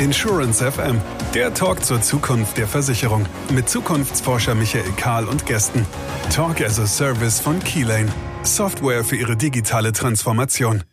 Insurance FM, der Talk zur Zukunft der Versicherung mit Zukunftsforscher Michael Kahl und Gästen. Talk as a Service von Keylane, Software für ihre digitale Transformation.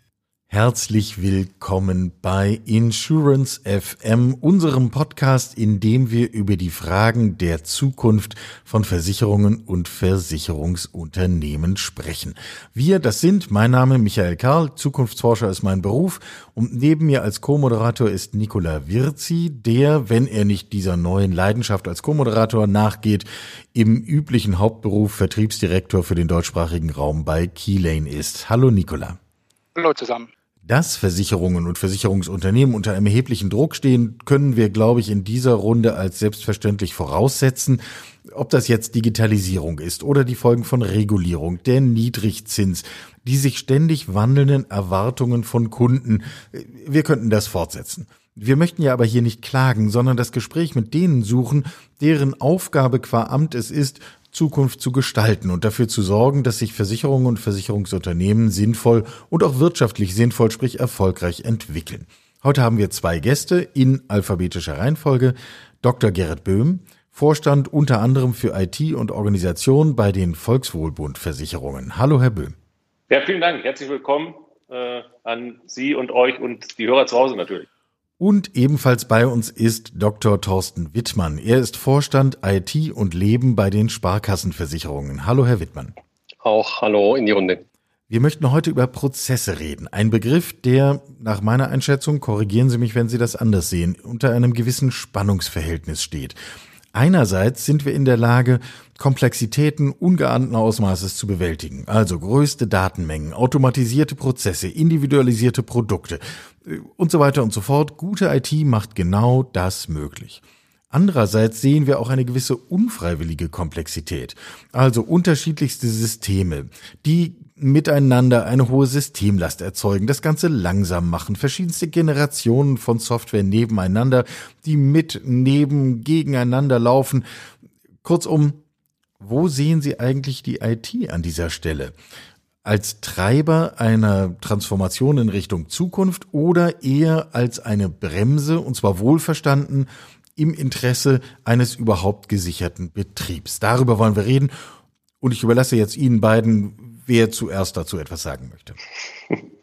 Herzlich willkommen bei Insurance FM, unserem Podcast, in dem wir über die Fragen der Zukunft von Versicherungen und Versicherungsunternehmen sprechen. Wir, das sind mein Name Michael Karl, Zukunftsforscher ist mein Beruf und neben mir als Co-Moderator ist Nicola Virzi, der, wenn er nicht dieser neuen Leidenschaft als Co-Moderator nachgeht, im üblichen Hauptberuf Vertriebsdirektor für den deutschsprachigen Raum bei Keylane ist. Hallo Nicola. Hallo zusammen. Dass Versicherungen und Versicherungsunternehmen unter einem erheblichen Druck stehen, können wir, glaube ich, in dieser Runde als selbstverständlich voraussetzen. Ob das jetzt Digitalisierung ist oder die Folgen von Regulierung, der Niedrigzins, die sich ständig wandelnden Erwartungen von Kunden, wir könnten das fortsetzen. Wir möchten ja aber hier nicht klagen, sondern das Gespräch mit denen suchen, deren Aufgabe qua Amt es ist, Zukunft zu gestalten und dafür zu sorgen, dass sich Versicherungen und Versicherungsunternehmen sinnvoll und auch wirtschaftlich sinnvoll, sprich erfolgreich entwickeln. Heute haben wir zwei Gäste in alphabetischer Reihenfolge. Dr. Gerrit Böhm, Vorstand unter anderem für IT und Organisation bei den Volkswohlbund Versicherungen. Hallo, Herr Böhm. Ja, vielen Dank. Herzlich willkommen äh, an Sie und euch und die Hörer zu Hause natürlich. Und ebenfalls bei uns ist Dr. Thorsten Wittmann. Er ist Vorstand IT und Leben bei den Sparkassenversicherungen. Hallo, Herr Wittmann. Auch hallo in die Runde. Wir möchten heute über Prozesse reden. Ein Begriff, der nach meiner Einschätzung, korrigieren Sie mich, wenn Sie das anders sehen, unter einem gewissen Spannungsverhältnis steht. Einerseits sind wir in der Lage, Komplexitäten ungeahnten Ausmaßes zu bewältigen, also größte Datenmengen, automatisierte Prozesse, individualisierte Produkte äh, und so weiter und so fort. Gute IT macht genau das möglich. Andererseits sehen wir auch eine gewisse unfreiwillige Komplexität, also unterschiedlichste Systeme, die miteinander eine hohe Systemlast erzeugen, das Ganze langsam machen, verschiedenste Generationen von Software nebeneinander, die mit, neben, gegeneinander laufen. Kurzum, wo sehen Sie eigentlich die IT an dieser Stelle? Als Treiber einer Transformation in Richtung Zukunft oder eher als eine Bremse, und zwar wohlverstanden, im Interesse eines überhaupt gesicherten Betriebs. Darüber wollen wir reden. Und ich überlasse jetzt Ihnen beiden, wer zuerst dazu etwas sagen möchte.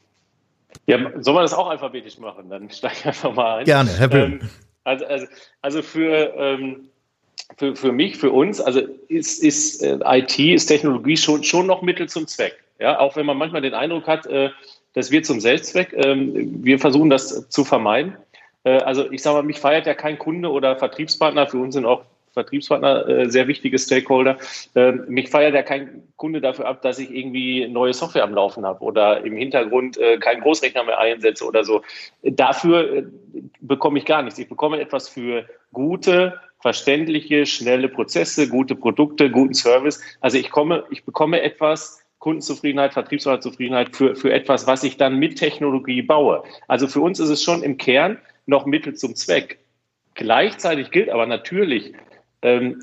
Ja, soll man das auch alphabetisch machen? Dann steige ich einfach mal ein. Gerne, Herr Böhm. Ähm, also, also, also für, ähm, für, für mich, für uns, also ist, ist äh, IT, ist Technologie schon, schon noch Mittel zum Zweck. Ja, auch wenn man manchmal den Eindruck hat, äh, das wird zum Selbstzweck. Ähm, wir versuchen das zu vermeiden. Äh, also ich sage mal, mich feiert ja kein Kunde oder Vertriebspartner. Für uns sind auch Vertriebspartner äh, sehr wichtige Stakeholder. Ähm, mich feiert ja kein Kunde dafür ab, dass ich irgendwie neue Software am Laufen habe oder im Hintergrund äh, keinen Großrechner mehr einsetze oder so. Dafür äh, bekomme ich gar nichts. Ich bekomme etwas für gute, verständliche, schnelle Prozesse, gute Produkte, guten Service. Also ich komme, ich bekomme etwas, Kundenzufriedenheit, Vertriebspartnerzufriedenheit für, für etwas, was ich dann mit Technologie baue. Also für uns ist es schon im Kern noch Mittel zum Zweck. Gleichzeitig gilt aber natürlich,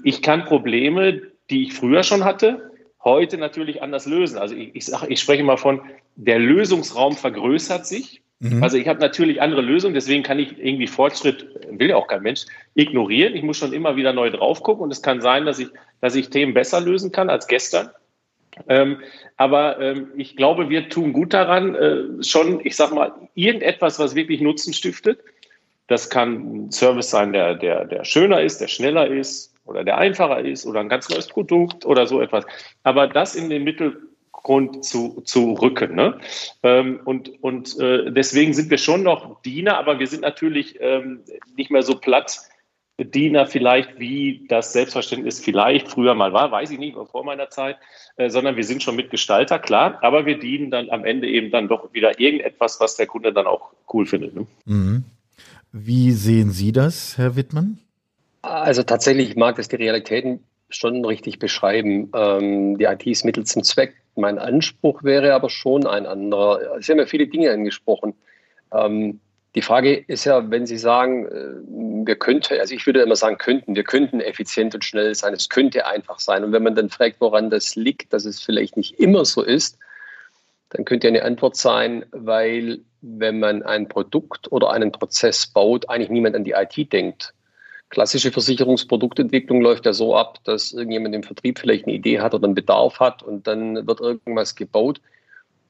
ich kann Probleme, die ich früher schon hatte, heute natürlich anders lösen. Also ich, ich, sag, ich spreche mal von, der Lösungsraum vergrößert sich. Mhm. Also ich habe natürlich andere Lösungen, deswegen kann ich irgendwie Fortschritt, will ja auch kein Mensch, ignorieren. Ich muss schon immer wieder neu drauf gucken und es kann sein, dass ich, dass ich Themen besser lösen kann als gestern. Ähm, aber ähm, ich glaube, wir tun gut daran, äh, schon, ich sag mal, irgendetwas, was wirklich Nutzen stiftet, das kann ein Service sein, der, der, der schöner ist, der schneller ist oder der einfacher ist oder ein ganz neues Produkt oder so etwas. Aber das in den Mittelgrund zu, zu rücken. Ne? Ähm, und und äh, deswegen sind wir schon noch Diener, aber wir sind natürlich ähm, nicht mehr so platt. Diener vielleicht, wie das Selbstverständnis vielleicht früher mal war, weiß ich nicht, vor meiner Zeit, äh, sondern wir sind schon Mitgestalter, klar, aber wir dienen dann am Ende eben dann doch wieder irgendetwas, was der Kunde dann auch cool findet. Ne? Mhm. Wie sehen Sie das, Herr Wittmann? Also tatsächlich mag das die Realitäten schon richtig beschreiben. Ähm, die IT ist Mittel zum Zweck. Mein Anspruch wäre aber schon ein anderer. Sie haben ja viele Dinge angesprochen. Ähm, die Frage ist ja, wenn Sie sagen, äh, wir könnten, also ich würde immer sagen, könnten, wir könnten effizient und schnell sein, es könnte einfach sein. Und wenn man dann fragt, woran das liegt, dass es vielleicht nicht immer so ist, dann könnte eine Antwort sein, weil wenn man ein Produkt oder einen Prozess baut, eigentlich niemand an die IT denkt. Klassische Versicherungsproduktentwicklung läuft ja so ab, dass irgendjemand im Vertrieb vielleicht eine Idee hat oder einen Bedarf hat und dann wird irgendwas gebaut.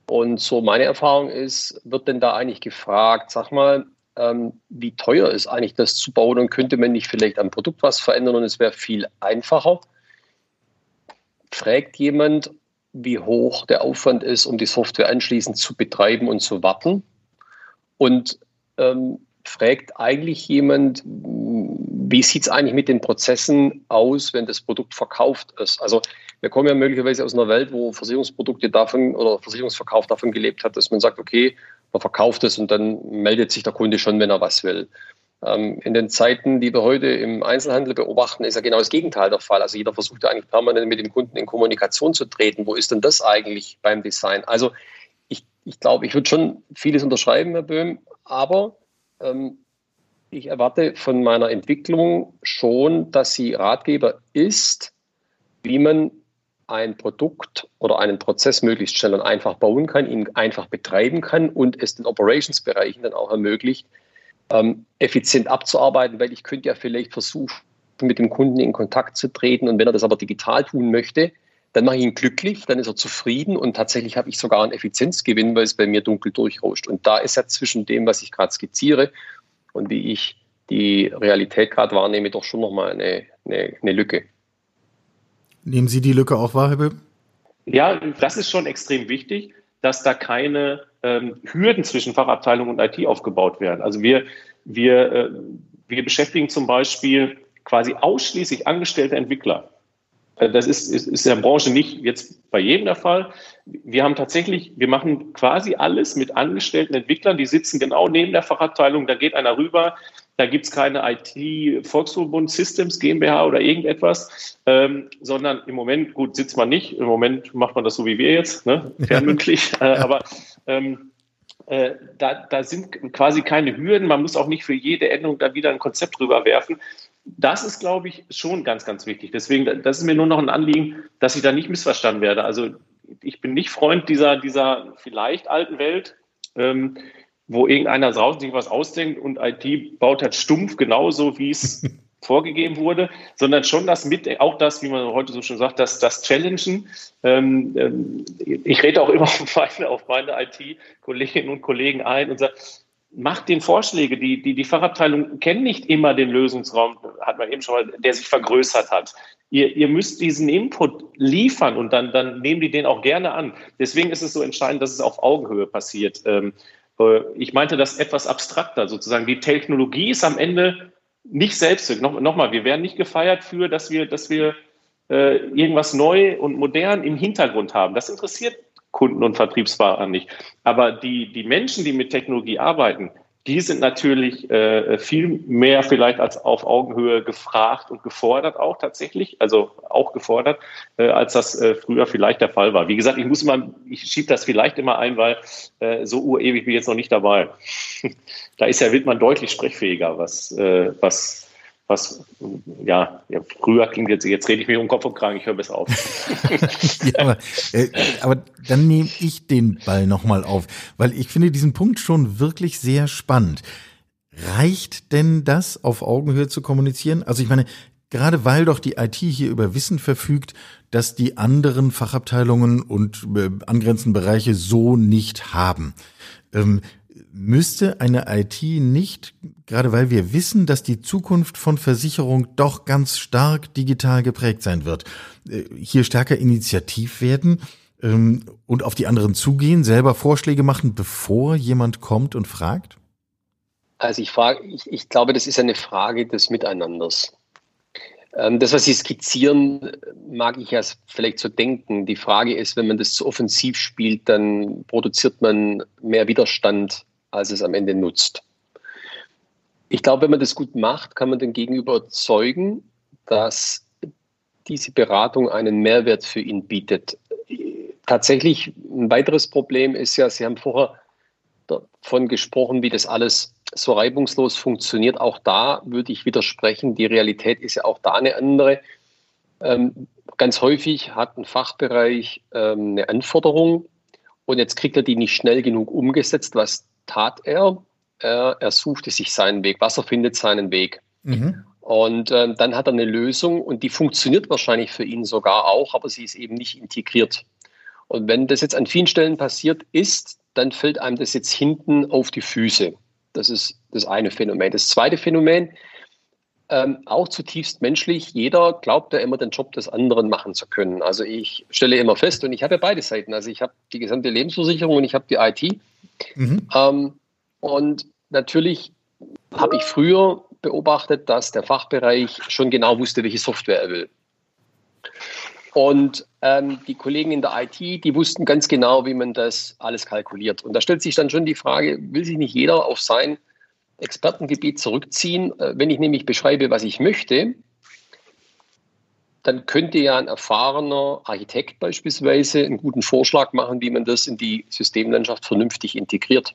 Und so meine Erfahrung ist, wird denn da eigentlich gefragt, sag mal, ähm, wie teuer ist eigentlich das zu bauen und könnte man nicht vielleicht am Produkt was verändern und es wäre viel einfacher? Fragt jemand, wie hoch der Aufwand ist, um die Software anschließend zu betreiben und zu warten? Und ähm, fragt eigentlich jemand, wie sieht es eigentlich mit den Prozessen aus, wenn das Produkt verkauft ist? Also wir kommen ja möglicherweise aus einer Welt, wo Versicherungsprodukte davon oder Versicherungsverkauf davon gelebt hat, dass man sagt, okay, man verkauft es und dann meldet sich der Kunde schon, wenn er was will. Ähm, in den Zeiten, die wir heute im Einzelhandel beobachten, ist ja genau das Gegenteil der Fall. Also jeder versucht ja eigentlich permanent mit dem Kunden in Kommunikation zu treten. Wo ist denn das eigentlich beim Design? Also ich, ich glaube, ich würde schon vieles unterschreiben, Herr Böhm, aber ähm, ich erwarte von meiner Entwicklung schon, dass sie Ratgeber ist, wie man ein Produkt oder einen Prozess möglichst schnell und einfach bauen kann, ihn einfach betreiben kann und es den Operations-Bereichen dann auch ermöglicht, ähm, effizient abzuarbeiten, weil ich könnte ja vielleicht versuchen, mit dem Kunden in Kontakt zu treten und wenn er das aber digital tun möchte, dann mache ich ihn glücklich, dann ist er zufrieden und tatsächlich habe ich sogar einen Effizienzgewinn, weil es bei mir dunkel durchrauscht. Und da ist ja zwischen dem, was ich gerade skizziere und wie ich die Realität gerade wahrnehme, doch schon nochmal eine, eine, eine Lücke. Nehmen Sie die Lücke auch wahr, Herr Böhm? Ja, das ist schon extrem wichtig, dass da keine ähm, Hürden zwischen Fachabteilung und IT aufgebaut werden. Also wir, wir, äh, wir beschäftigen zum Beispiel quasi ausschließlich angestellte Entwickler. Äh, das ist, ist, ist in der Branche nicht jetzt bei jedem der Fall. Wir haben tatsächlich, wir machen quasi alles mit angestellten Entwicklern, die sitzen genau neben der Fachabteilung, da geht einer rüber, da gibt es keine IT-Volksverbund Systems GmbH oder irgendetwas, ähm, sondern im Moment, gut, sitzt man nicht, im Moment macht man das so wie wir jetzt, ne? fernmündlich, äh, aber ähm, äh, da, da sind quasi keine Hürden, man muss auch nicht für jede Änderung da wieder ein Konzept drüber werfen. Das ist, glaube ich, schon ganz, ganz wichtig. Deswegen, das ist mir nur noch ein Anliegen, dass ich da nicht missverstanden werde. Also ich bin nicht Freund dieser, dieser vielleicht alten Welt. Ähm, wo irgendeiner draußen sich was ausdenkt und IT baut halt stumpf genauso, wie es vorgegeben wurde, sondern schon das mit, auch das, wie man heute so schon sagt, das, das Challengen. Ähm, ähm, ich rede auch immer auf meine, auf meine IT-Kolleginnen und Kollegen ein und sage, macht den Vorschläge. Die, die, die Fachabteilung kennen nicht immer den Lösungsraum, hat man eben schon mal, der sich vergrößert hat. Ihr, ihr müsst diesen Input liefern und dann, dann nehmen die den auch gerne an. Deswegen ist es so entscheidend, dass es auf Augenhöhe passiert. Ähm, äh, ich meinte das etwas abstrakter sozusagen. Die Technologie ist am Ende nicht selbst. Noch, Nochmal, wir werden nicht gefeiert für, dass wir, dass wir äh, irgendwas neu und modern im Hintergrund haben. Das interessiert Kunden und Vertriebspartner nicht. Aber die, die Menschen, die mit Technologie arbeiten, die sind natürlich äh, viel mehr vielleicht als auf Augenhöhe gefragt und gefordert auch tatsächlich, also auch gefordert, äh, als das äh, früher vielleicht der Fall war. Wie gesagt, ich muss immer, ich schiebe das vielleicht immer ein, weil äh, so urewig bin ich jetzt noch nicht dabei. da ist ja Wildmann deutlich sprechfähiger, was, äh, was was ja, ja, früher klingt jetzt, jetzt rede ich mir um Kopf und Kragen, ich höre besser auf. ja, aber, äh, aber dann nehme ich den Ball nochmal auf, weil ich finde diesen Punkt schon wirklich sehr spannend. Reicht denn das, auf Augenhöhe zu kommunizieren? Also ich meine, gerade weil doch die IT hier über Wissen verfügt, dass die anderen Fachabteilungen und äh, angrenzenden Bereiche so nicht haben. Ähm, müsste eine IT nicht, gerade weil wir wissen, dass die Zukunft von Versicherung doch ganz stark digital geprägt sein wird, äh, hier stärker initiativ werden ähm, und auf die anderen zugehen, selber Vorschläge machen, bevor jemand kommt und fragt? Also ich frage, ich, ich glaube, das ist eine Frage des Miteinanders. Ähm, das, was Sie skizzieren, mag ich ja vielleicht so denken. Die Frage ist, wenn man das zu offensiv spielt, dann produziert man mehr Widerstand als es am Ende nutzt. Ich glaube, wenn man das gut macht, kann man den Gegenüber überzeugen, dass diese Beratung einen Mehrwert für ihn bietet. Tatsächlich ein weiteres Problem ist ja, Sie haben vorher davon gesprochen, wie das alles so reibungslos funktioniert. Auch da würde ich widersprechen. Die Realität ist ja auch da eine andere. Ähm, ganz häufig hat ein Fachbereich ähm, eine Anforderung Und jetzt kriegt er die nicht schnell genug umgesetzt. Was tat er? Er, er suchte sich seinen Weg. Wasser findet seinen Weg. Mhm. Und äh, dann hat er eine Lösung und die funktioniert wahrscheinlich für ihn sogar auch, aber sie ist eben nicht integriert. Und wenn das jetzt an vielen Stellen passiert ist, dann fällt einem das jetzt hinten auf die Füße. Das ist das eine Phänomen. Das zweite Phänomen, ähm, auch zutiefst menschlich. Jeder glaubt ja immer, den Job des anderen machen zu können. Also ich stelle immer fest, und ich habe ja beide Seiten. Also ich habe die gesamte Lebensversicherung und ich habe die IT. Mhm. Ähm, und natürlich habe ich früher beobachtet, dass der Fachbereich schon genau wusste, welche Software er will. Und ähm, die Kollegen in der IT, die wussten ganz genau, wie man das alles kalkuliert. Und da stellt sich dann schon die Frage, will sich nicht jeder auf sein Expertengebiet zurückziehen? Äh, wenn ich nämlich beschreibe, was ich möchte, dann könnte ja ein erfahrener Architekt beispielsweise einen guten Vorschlag machen, wie man das in die Systemlandschaft vernünftig integriert.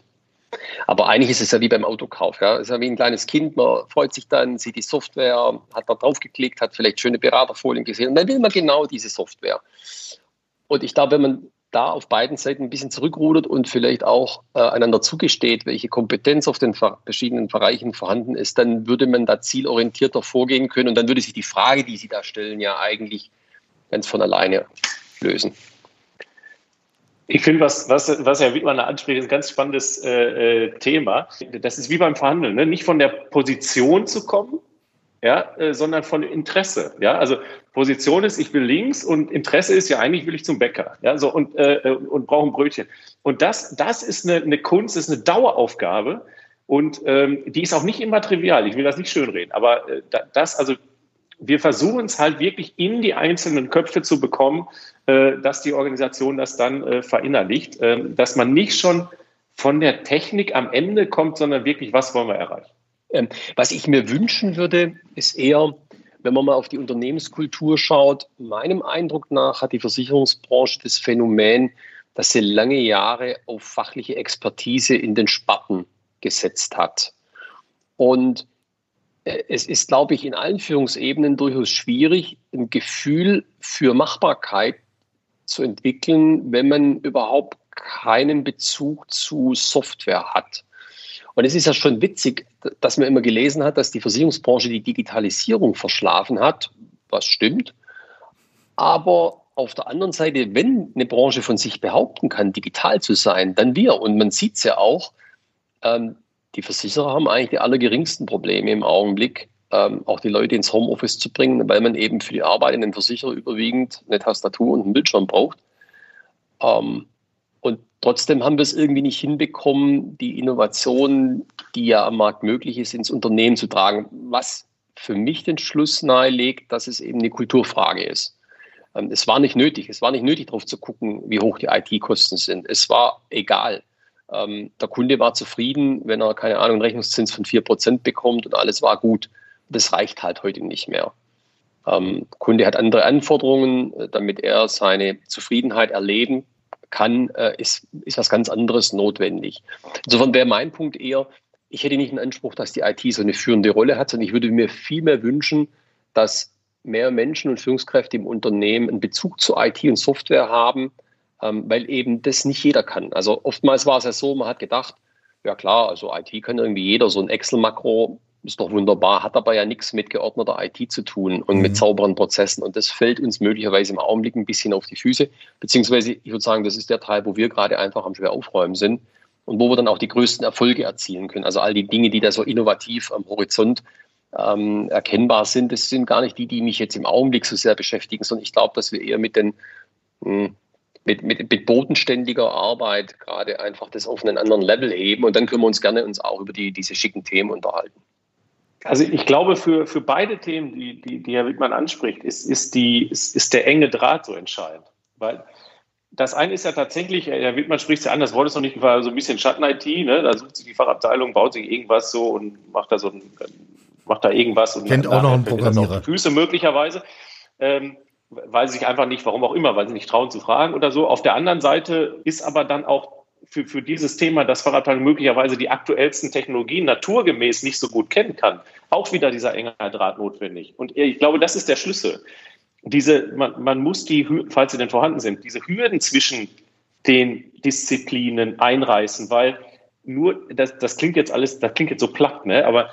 Aber eigentlich ist es ja wie beim Autokauf. Ja. Es ist ja wie ein kleines Kind, man freut sich dann, sieht die Software, hat da draufgeklickt, hat vielleicht schöne Beraterfolien gesehen und dann will man genau diese Software. Und ich glaube, wenn man da auf beiden Seiten ein bisschen zurückrudert und vielleicht auch äh, einander zugesteht, welche Kompetenz auf den verschiedenen Bereichen vorhanden ist, dann würde man da zielorientierter vorgehen können und dann würde sich die Frage, die Sie da stellen, ja eigentlich ganz von alleine lösen. Ich finde, was, was, was Herr Wittmann anspricht, ist ein ganz spannendes äh, äh, Thema. Das ist wie beim Verhandeln, ne? nicht von der Position zu kommen, ja, äh, sondern von Interesse. Ja, also Position ist, ich will links und Interesse ist ja eigentlich will ich zum Bäcker, ja, so und äh, äh und brauche ein Brötchen. Und das, das ist eine, eine Kunst, ist eine Daueraufgabe und ähm, die ist auch nicht immer trivial. Ich will das nicht schönreden, aber äh, das, also wir versuchen es halt wirklich in die einzelnen Köpfe zu bekommen, äh, dass die Organisation das dann äh, verinnerlicht, äh, dass man nicht schon von der Technik am Ende kommt, sondern wirklich, was wollen wir erreichen. Ähm, was ich mir wünschen würde, ist eher, wenn man mal auf die Unternehmenskultur schaut, meinem Eindruck nach hat die Versicherungsbranche das Phänomen, dass sie lange Jahre auf fachliche Expertise in den Sparten gesetzt hat. Und es ist, glaube ich, in allen Führungsebenen durchaus schwierig, ein Gefühl für Machbarkeit zu entwickeln, wenn man überhaupt keinen Bezug zu Software hat. Und es ist ja schon witzig, dass man immer gelesen hat, dass die Versicherungsbranche die Digitalisierung verschlafen hat, was stimmt. Aber auf der anderen Seite, wenn eine Branche von sich behaupten kann, digital zu sein, dann wir. Und man sieht es ja auch, ähm, die Versicherer haben eigentlich die allergeringsten Probleme im Augenblick, ähm, auch die Leute ins Homeoffice zu bringen, weil man eben für die Arbeit in den Versicherer überwiegend eine Tastatur und einen Bildschirm braucht. Ähm, und trotzdem haben wir es irgendwie nicht hinbekommen, die Innovation, die ja am Markt möglich ist, ins Unternehmen zu tragen. Was für mich den Schluss nahelegt, dass es eben eine Kulturfrage ist. Ähm, es war nicht nötig. Es war nicht nötig, darauf zu gucken, wie hoch die IT-Kosten sind. Es war egal. Ähm, der Kunde war zufrieden, wenn er, keine Ahnung, einen Rechnungszins von 4% bekommt und alles war gut. Das reicht halt heute nicht mehr. Ähm, Kunde hat andere Anforderungen, äh, damit er seine Zufriedenheit erleben kann, äh, ist, ist was ganz anderes notwendig. Insofern wäre mein Punkt eher, ich hätte nicht den Anspruch, dass die IT so eine führende Rolle hat, sondern ich würde mir viel mehr wünschen, dass mehr Menschen und Führungskräfte im Unternehmen einen Bezug zu IT und Software haben, weil eben das nicht jeder kann. Also oftmals war es ja so, man hat gedacht, ja klar, also IT kann irgendwie jeder, so ein Excel-Makro ist doch wunderbar, hat aber ja nichts mit geordneter IT zu tun und mhm. mit sauberen Prozessen. Und das fällt uns möglicherweise im Augenblick ein bisschen auf die Füße. Beziehungsweise, ich würde sagen, das ist der Teil, wo wir gerade einfach am schwer aufräumen sind und wo wir dann auch die größten Erfolge erzielen können. Also all die Dinge, die da so innovativ am Horizont ähm, erkennbar sind, das sind gar nicht die, die mich jetzt im Augenblick so sehr beschäftigen, sondern ich glaube, dass wir eher mit den mh, hm, mit, mit, mit bodenständiger Arbeit gerade einfach das auf einen anderen Level heben und dann können wir uns gerne uns auch über die, diese schicken Themen unterhalten. Also ich glaube, für, für beide Themen, die, die, die Herr Wittmann anspricht, ist, ist, die, ist, ist der enge Draht so entscheidend. Weil das eine ist ja tatsächlich, Herr Wittmann spricht es ja an, das Wort ist noch nicht war so ein bisschen Schatten-IT, ne? da sucht sich die Fachabteilung, baut sich irgendwas so und macht da so ein, macht da irgendwas und kennt auch noch einen Programmierer. Füße möglicherweise. Ähm, weil sie sich einfach nicht, warum auch immer, weil sie nicht trauen zu fragen oder so. Auf der anderen Seite ist aber dann auch für, für dieses Thema, dass Fahrradfahren möglicherweise die aktuellsten Technologien naturgemäß nicht so gut kennen kann, auch wieder dieser enge Draht notwendig. Und ich glaube, das ist der Schlüssel. Diese, man, man muss die, falls sie denn vorhanden sind, diese Hürden zwischen den Disziplinen einreißen, weil nur, das, das klingt jetzt alles, das klingt jetzt so platt, ne? aber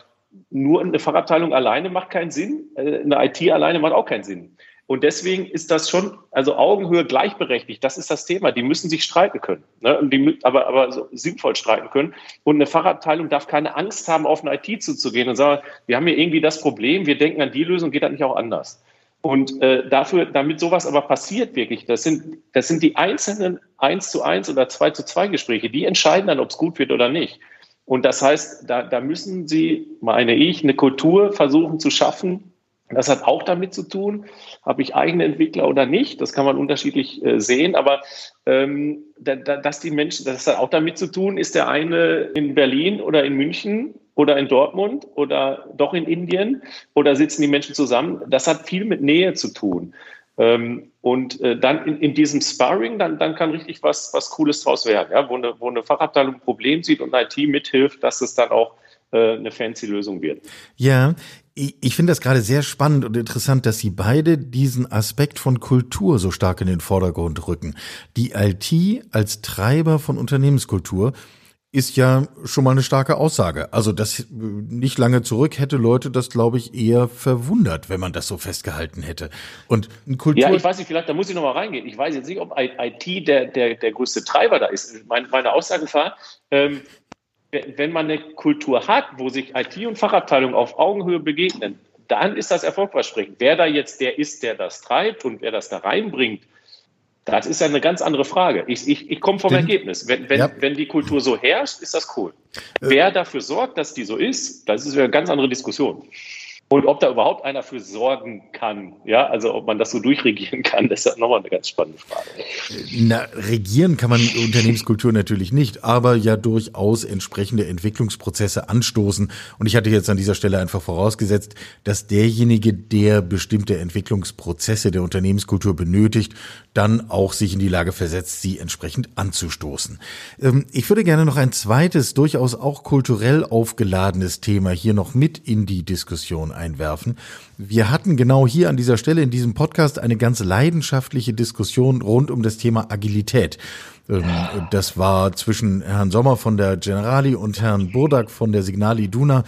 nur eine Fachabteilung alleine macht keinen Sinn, äh, eine IT alleine macht auch keinen Sinn. Und deswegen ist das schon, also Augenhöhe gleichberechtigt, das ist das Thema. Die müssen sich streiten können, ne? Die, aber, aber so sinnvoll streiten können. Und eine Fachabteilung darf keine Angst haben, auf eine IT zuzugehen und sagen, wir haben hier irgendwie das Problem, wir denken an die Lösung, geht das nicht auch anders. Und äh, dafür, damit sowas aber passiert wirklich, das sind, das sind die einzelnen 1 zu 1 oder 2 zu 2 Gespräche, die entscheiden dann, ob es gut wird oder nicht. Und das heißt, da, da müssen Sie, meine ich, eine Kultur versuchen zu schaffen, das hat auch damit zu tun, habe ich eigene Entwickler oder nicht. Das kann man unterschiedlich äh, sehen. Aber ähm, da, da, dass die Menschen, das hat auch damit zu tun, ist der eine in Berlin oder in München oder in Dortmund oder doch in Indien oder sitzen die Menschen zusammen. Das hat viel mit Nähe zu tun. Ähm, und äh, dann in, in, diesem Sparring, dann, dann kann richtig was, was Cooles draus werden, ja? wo, eine, wo eine Fachabteilung ein Problem sieht und IT mithilft, dass es dann auch äh, eine fancy Lösung wird. Ja, ich, finde das gerade sehr spannend und interessant, dass Sie beide diesen Aspekt von Kultur so stark in den Vordergrund rücken. Die IT als Treiber von Unternehmenskultur ist ja schon mal eine starke Aussage. Also das nicht lange zurück hätte Leute das, glaube ich, eher verwundert, wenn man das so festgehalten hätte. Und Kultur. Ja, ich weiß nicht, vielleicht, da muss ich noch mal reingehen. Ich weiß jetzt nicht, ob IT der, der, der größte Treiber da ist. Meine, meine Aussage war, ähm, wenn man eine Kultur hat, wo sich IT und Fachabteilung auf Augenhöhe begegnen, dann ist das erfolgversprechend. Wer da jetzt der ist, der das treibt und wer das da reinbringt, das ist eine ganz andere Frage. Ich, ich, ich komme vom Denn, Ergebnis. Wenn, wenn, ja. wenn die Kultur so herrscht, ist das cool. Äh, Wer dafür sorgt, dass die so ist, das ist eine ganz andere Diskussion. Und ob da überhaupt einer für sorgen kann, ja, also ob man das so durchregieren kann, das ist nochmal eine ganz spannende Frage. Na, regieren kann man Unternehmenskultur natürlich nicht, aber ja durchaus entsprechende Entwicklungsprozesse anstoßen. Und ich hatte jetzt an dieser Stelle einfach vorausgesetzt, dass derjenige, der bestimmte Entwicklungsprozesse der Unternehmenskultur benötigt, dann auch sich in die Lage versetzt, sie entsprechend anzustoßen. Ähm, ich würde gerne noch ein zweites, durchaus auch kulturell aufgeladenes Thema hier noch mit in die Diskussion einwerfen. Wir hatten genau hier an dieser Stelle in diesem Podcast eine ganz leidenschaftliche Diskussion rund um das Thema Agilität. Ähm, das war zwischen Herrn Sommer von der Generali und Herrn Burdak von der Signali Duna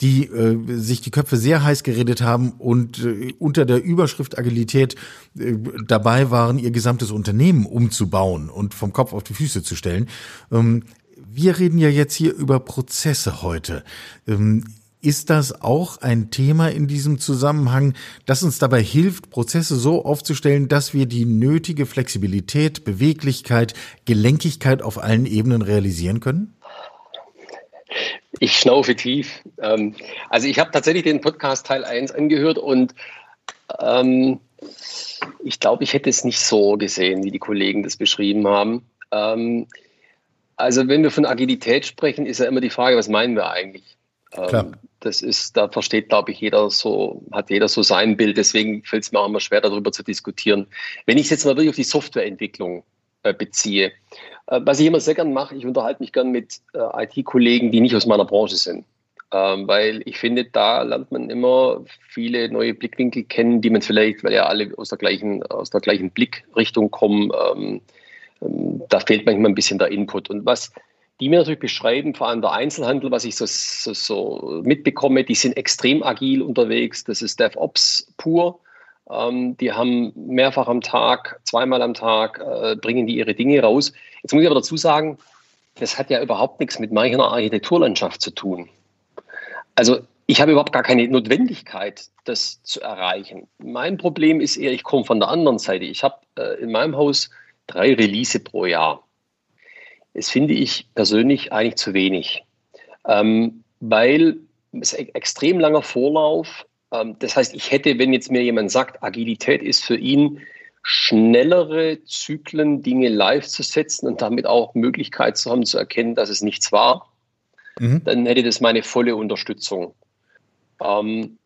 die äh, sich die Köpfe sehr heiß geredet haben und äh, unter der Überschrift Agilität äh, dabei waren, ihr gesamtes Unternehmen umzubauen und vom Kopf auf die Füße zu stellen. Ähm, wir reden ja jetzt hier über Prozesse heute. Ähm, ist das auch ein Thema in diesem Zusammenhang, das uns dabei hilft, Prozesse so aufzustellen, dass wir die nötige Flexibilität, Beweglichkeit, Gelenkigkeit auf allen Ebenen realisieren können? Ich schnaufe tief. Ähm, also ich habe tatsächlich den Podcast Teil 1 angehört und ähm, ich glaube, ich hätte es nicht so gesehen, wie die Kollegen das beschrieben haben. Ähm, also wenn wir von Agilität sprechen, ist ja immer die Frage, was meinen wir eigentlich? Ähm, das ist, da versteht, glaube ich, jeder so, hat jeder so sein Bild. Deswegen fällt es mir auch immer schwer, darüber zu diskutieren. Wenn ich jetzt mal wirklich auf die Softwareentwicklung äh, beziehe, äh, was ich immer sehr gern mache, ich unterhalte mich gern mit äh, IT-Kollegen, die nicht aus meiner Branche sind. Ähm, weil ich finde, da lernt man immer viele neue Blickwinkel kennen, die man vielleicht, weil ja alle aus der gleichen, aus der gleichen Blickrichtung kommen, ähm, ähm, da fehlt manchmal ein bisschen der Input. Und was die mir natürlich beschreiben, vor allem der Einzelhandel, was ich so, so, so mitbekomme, die sind extrem agil unterwegs. Das ist DevOps pur. Ähm, die haben mehrfach am Tag, zweimal am Tag, äh, bringen die ihre Dinge raus. Jetzt muss ich aber dazu sagen, das hat ja überhaupt nichts mit meiner Architekturlandschaft zu tun. Also ich habe überhaupt gar keine Notwendigkeit, das zu erreichen. Mein Problem ist eher, ich komme von der anderen Seite. Ich habe äh, in meinem Haus drei Release pro Jahr. Das finde ich persönlich eigentlich zu wenig, ähm, weil es extrem langer Vorlauf ähm, das heißt, ich hätte, wenn jetzt mir jemand sagt, Agilität ist für ihn schnellere Zyklen, Dinge live zu setzen und damit auch Möglichkeit zu haben, zu erkennen, dass es nichts war, mhm. dann hätte das meine volle Unterstützung. Ähm,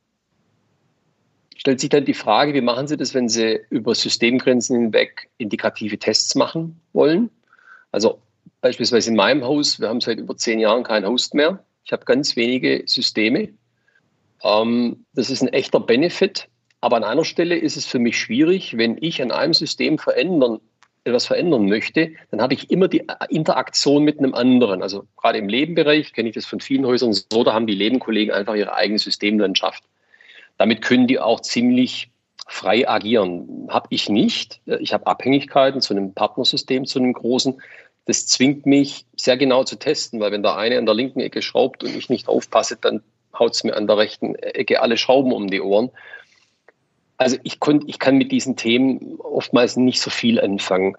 stellt sich dann die Frage, wie machen Sie das, wenn Sie über Systemgrenzen hinweg indikative Tests machen wollen? Also beispielsweise in meinem Haus, wir haben seit über zehn Jahren keinen Host mehr. Ich habe ganz wenige Systeme. Ähm, das ist ein echter Benefit. Aber an einer Stelle ist es für mich schwierig, wenn ich an einem System verändern etwas verändern möchte, dann habe ich immer die Interaktion mit einem anderen. Also gerade im Lebenbereich kenne ich das von vielen Häusern so, da haben die Lebenkollegen einfach ihre eigene Systemlandschaft. Damit können die auch ziemlich frei agieren. Habe ich nicht. Ich habe Abhängigkeiten zu einem Partnersystem, zu einem großen. Das zwingt mich sehr genau zu testen, weil wenn der eine an der linken Ecke schraubt und ich nicht aufpasse, dann haut es mir an der rechten Ecke alle Schrauben um die Ohren. Also ich, konnt, ich kann mit diesen Themen oftmals nicht so viel anfangen.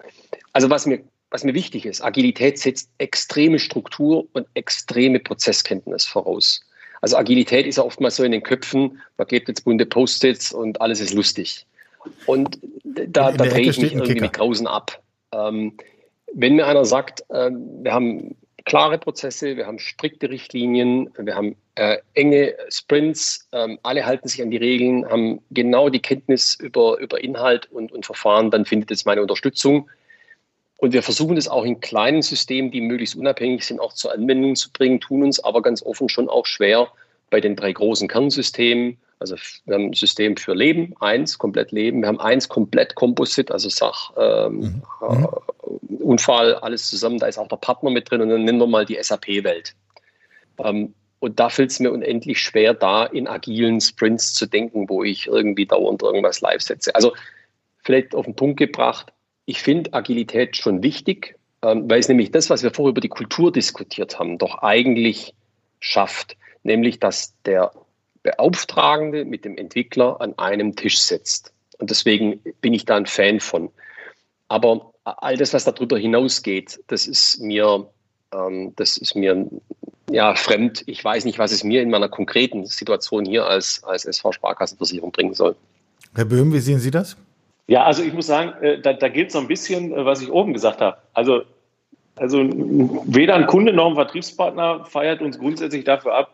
Also was mir, was mir wichtig ist, Agilität setzt extreme Struktur und extreme Prozesskenntnis voraus. Also Agilität ist ja oftmals so in den Köpfen, man klebt jetzt bunte Post-its und alles ist lustig. Und da, da drehe ich mich irgendwie mit Grausen ab. Ähm, wenn mir einer sagt, äh, wir haben klare Prozesse, wir haben strikte Richtlinien, wir haben äh, enge Sprints, ähm, alle halten sich an die Regeln, haben genau die Kenntnis über, über Inhalt und, und Verfahren, dann findet es meine Unterstützung. Und wir versuchen das auch in kleinen Systemen, die möglichst unabhängig sind, auch zur Anwendung zu bringen, tun uns aber ganz offen schon auch schwer bei den drei großen Kernsystemen. Also wir haben ein System für Leben, eins komplett Leben, wir haben eins komplett Composite, also Sach, ähm, mhm. äh, Unfall, alles zusammen, da ist auch der Partner mit drin und dann nennen wir mal die SAP-Welt. Ähm, und da fällt es mir unendlich schwer, da in agilen Sprints zu denken, wo ich irgendwie dauernd irgendwas live setze. Also vielleicht auf den Punkt gebracht, ich finde Agilität schon wichtig, ähm, weil es nämlich das, was wir vorher über die Kultur diskutiert haben, doch eigentlich schafft. Nämlich, dass der Beauftragende mit dem Entwickler an einem Tisch sitzt. Und deswegen bin ich da ein Fan von. Aber all das, was darüber hinausgeht, das ist mir, ähm, das ist mir ja, fremd. Ich weiß nicht, was es mir in meiner konkreten Situation hier als, als SV Sparkassenversicherung bringen soll. Herr Böhm, wie sehen Sie das? Ja, also ich muss sagen, äh, da, da gilt so ein bisschen, äh, was ich oben gesagt habe. Also, also weder ein Kunde noch ein Vertriebspartner feiert uns grundsätzlich dafür ab,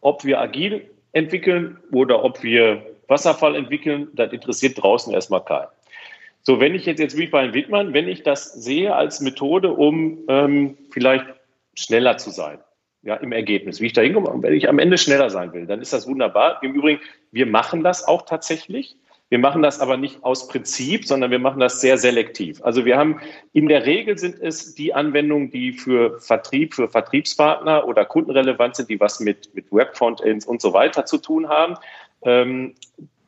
ob wir agil entwickeln oder ob wir Wasserfall entwickeln, das interessiert draußen erstmal keinen. So, wenn ich jetzt, jetzt wie bei Wittmann, wenn ich das sehe als Methode, um ähm, vielleicht schneller zu sein, ja, im Ergebnis, wie ich da hinkomme, wenn ich am Ende schneller sein will, dann ist das wunderbar. Im Übrigen, wir machen das auch tatsächlich. Wir machen das aber nicht aus Prinzip, sondern wir machen das sehr selektiv. Also wir haben in der Regel sind es die Anwendungen, die für Vertrieb, für Vertriebspartner oder kundenrelevant sind, die was mit, mit Webfrontends und so weiter zu tun haben. Ähm,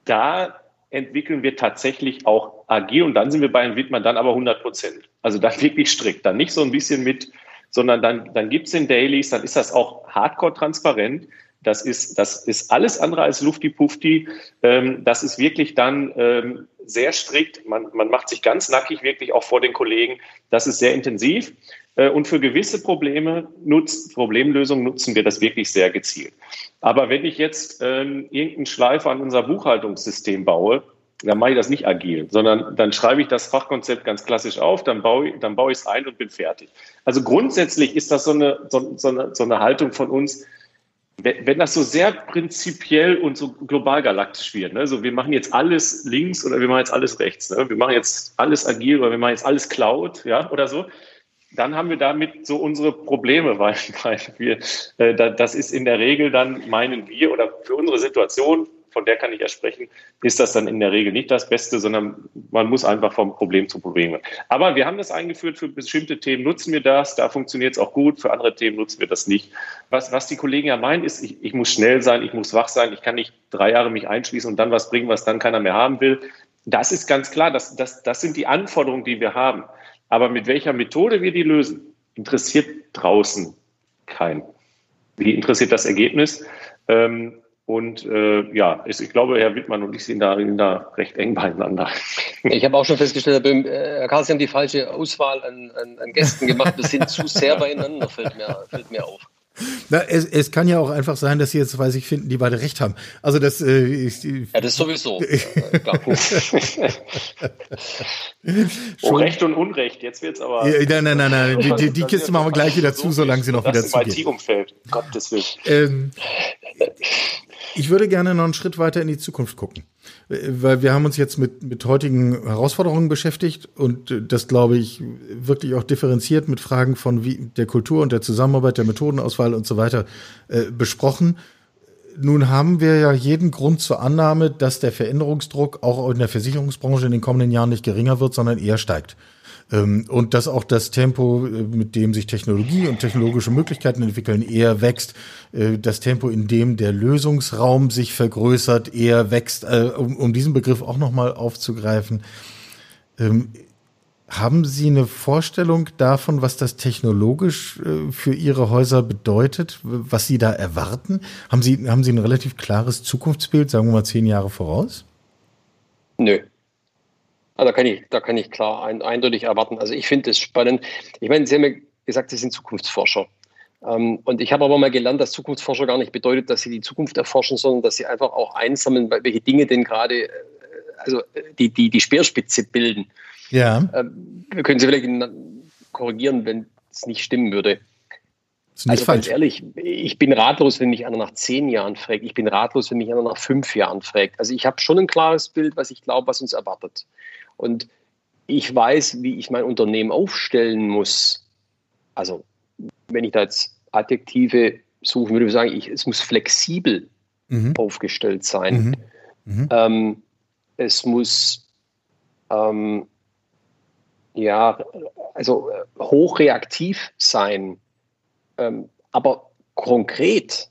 da entwickeln wir tatsächlich auch agil und dann sind wir bei Herrn Wittmann dann aber 100 Prozent. Also dann wirklich strikt, dann nicht so ein bisschen mit, sondern dann, dann gibt es den Dailies, dann ist das auch hardcore transparent. Das ist, das ist alles andere als Lufti-Pufti. Ähm, das ist wirklich dann ähm, sehr strikt. Man, man macht sich ganz nackig, wirklich auch vor den Kollegen. Das ist sehr intensiv. Äh, und für gewisse Probleme nutzt, Problemlösungen nutzen wir das wirklich sehr gezielt. Aber wenn ich jetzt ähm, irgendeinen Schleifer an unser Buchhaltungssystem baue, dann mache ich das nicht agil, sondern dann schreibe ich das Fachkonzept ganz klassisch auf, dann baue ich, dann baue ich es ein und bin fertig. Also grundsätzlich ist das so eine, so, so eine, so eine Haltung von uns, wenn das so sehr prinzipiell und so global galaktisch wird, ne? so wir machen jetzt alles links oder wir machen jetzt alles rechts, ne? wir machen jetzt alles agil oder wir machen jetzt alles Cloud, ja, oder so, dann haben wir damit so unsere Probleme, weil, weil wir, äh, das ist in der Regel dann, meinen wir, oder für unsere Situation, von der kann ich ja sprechen, ist das dann in der Regel nicht das Beste, sondern man muss einfach vom Problem zu Problem. Aber wir haben das eingeführt für bestimmte Themen, nutzen wir das, da funktioniert es auch gut, für andere Themen nutzen wir das nicht. Was, was die Kollegen ja meinen, ist, ich, ich muss schnell sein, ich muss wach sein, ich kann nicht drei Jahre mich einschließen und dann was bringen, was dann keiner mehr haben will. Das ist ganz klar, das, das, das sind die Anforderungen, die wir haben. Aber mit welcher Methode wir die lösen, interessiert draußen keinen. Wie interessiert das Ergebnis? Ähm, und äh, ja, ich, ich, glaube, Herr Wittmann und ich sind da, sind da recht eng beieinander. Ich habe auch schon festgestellt, Herr Böhm, äh, Herr Karl, Sie haben die falsche Auswahl an, an, an Gästen gemacht. Wir sind zu sehr beieinander, fällt mir, fällt mir auf. Na, es, es kann ja auch einfach sein, dass sie jetzt, weiß ich, finden, die beide recht haben. Also das äh, ich, Ja, das sowieso. oh, Recht und Unrecht, jetzt wird's aber. Ja, nein, nein, nein, nein. Die, die, die Kiste machen wir gleich wieder zu, solange sie noch wieder zugeht. Das umfeld Gottes Willen. Ähm, ich würde gerne noch einen Schritt weiter in die Zukunft gucken. Weil wir haben uns jetzt mit, mit heutigen Herausforderungen beschäftigt und das, glaube ich, wirklich auch differenziert mit Fragen von wie der Kultur und der Zusammenarbeit, der Methodenauswahl und so weiter äh, besprochen. Nun haben wir ja jeden Grund zur Annahme, dass der Veränderungsdruck auch in der Versicherungsbranche in den kommenden Jahren nicht geringer wird, sondern eher steigt. Ähm, und dass auch das Tempo, äh, mit dem sich Technologie und technologische Möglichkeiten entwickeln, eher wächst. Äh, das Tempo, in dem der Lösungsraum sich vergrößert, eher wächst. Äh, um, diesen Begriff auch nochmal aufzugreifen. Ähm, haben Sie eine Vorstellung davon, was das technologisch für Ihre Häuser bedeutet, was Sie da erwarten? Haben Sie, haben Sie ein relativ klares Zukunftsbild, sagen wir mal zehn Jahre voraus? Nö, also da kann ich, da kann ich klar ein, eindeutig erwarten. Also ich finde es spannend. Ich meine, Sie haben ja gesagt, Sie sind Zukunftsforscher. Ähm, und ich habe aber mal gelernt, dass Zukunftsforscher gar nicht bedeutet, dass sie die Zukunft erforschen, sondern dass sie einfach auch einsammeln, welche Dinge denn gerade, äh, also die, die, die Speerspitze bilden. Ja. Ähm, wir können Sie vielleicht korrigieren, wenn es nicht stimmen würde. Ist nicht also falsch. ganz ehrlich, ich bin ratlos, wenn mich einer nach zehn Jahren fragt. Ich bin ratlos, wenn mich einer nach fünf Jahren fragt. Also ich habe schon ein klares Bild, was ich glaube, was uns erwartet. Und ich weiß, wie ich mein Unternehmen aufstellen muss. Also, wenn ich da jetzt Adjektive suchen würde, würde ich sagen, ich, es muss flexibel mhm. aufgestellt sein. Mhm. Mhm. Ähm, es muss ähm, ja, also äh, hochreaktiv sein. Ähm, aber konkret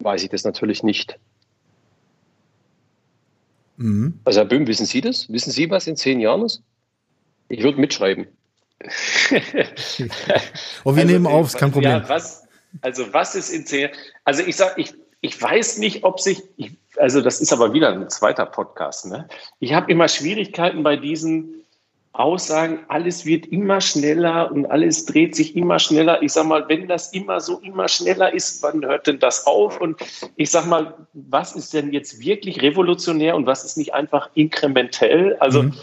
weiß ich das natürlich nicht. Mhm. Also Herr Böhm, wissen Sie das? Wissen Sie, was in zehn Jahren ist? Ich würde mitschreiben. Und wir also, nehmen auf, kein Problem. Ja, was, also was ist in zehn Jahren? Also ich sage, ich, ich weiß nicht, ob sich, ich, also das ist aber wieder ein zweiter Podcast. Ne? Ich habe immer Schwierigkeiten bei diesen Aussagen, alles wird immer schneller und alles dreht sich immer schneller. Ich sage mal, wenn das immer so immer schneller ist, wann hört denn das auf? Und ich sage mal, was ist denn jetzt wirklich revolutionär und was ist nicht einfach inkrementell? Also mhm.